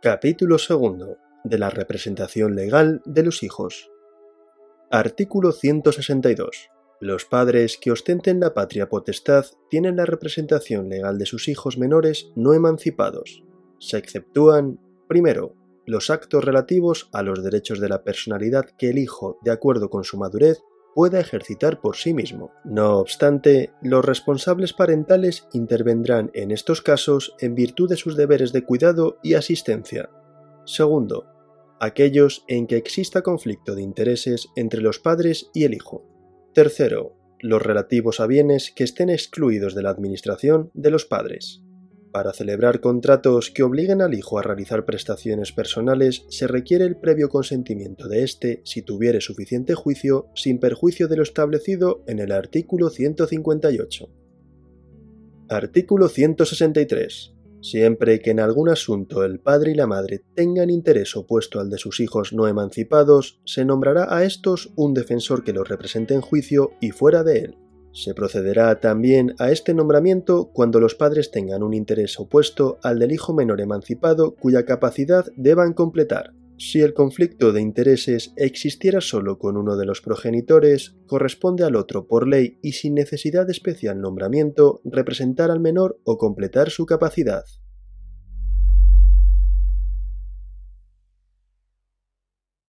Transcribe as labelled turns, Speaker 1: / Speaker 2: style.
Speaker 1: Capítulo 2. De la representación legal de los hijos. Artículo 162. Los padres que ostenten la patria potestad tienen la representación legal de sus hijos menores no emancipados. Se exceptúan, primero, los actos relativos a los derechos de la personalidad que el hijo, de acuerdo con su madurez, pueda ejercitar por sí mismo. No obstante, los responsables parentales intervendrán en estos casos en virtud de sus deberes de cuidado y asistencia. Segundo, aquellos en que exista conflicto de intereses entre los padres y el hijo. Tercero, los relativos a bienes que estén excluidos de la administración de los padres. Para celebrar contratos que obliguen al hijo a realizar prestaciones personales se requiere el previo consentimiento de éste si tuviere suficiente juicio sin perjuicio de lo establecido en el artículo 158. Artículo 163. Siempre que en algún asunto el padre y la madre tengan interés opuesto al de sus hijos no emancipados, se nombrará a estos un defensor que los represente en juicio y fuera de él. Se procederá también a este nombramiento cuando los padres tengan un interés opuesto al del hijo menor emancipado cuya capacidad deban completar. Si el conflicto de intereses existiera solo con uno de los progenitores, corresponde al otro por ley y sin necesidad de especial nombramiento representar al menor o completar su capacidad.